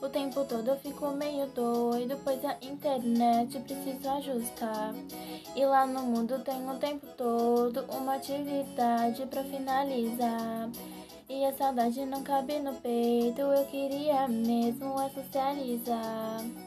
O tempo todo eu fico meio doido, pois a internet preciso ajustar. E lá no mundo tem o tempo todo uma atividade para finalizar. E a saudade não cabe no peito, eu queria mesmo é socializar.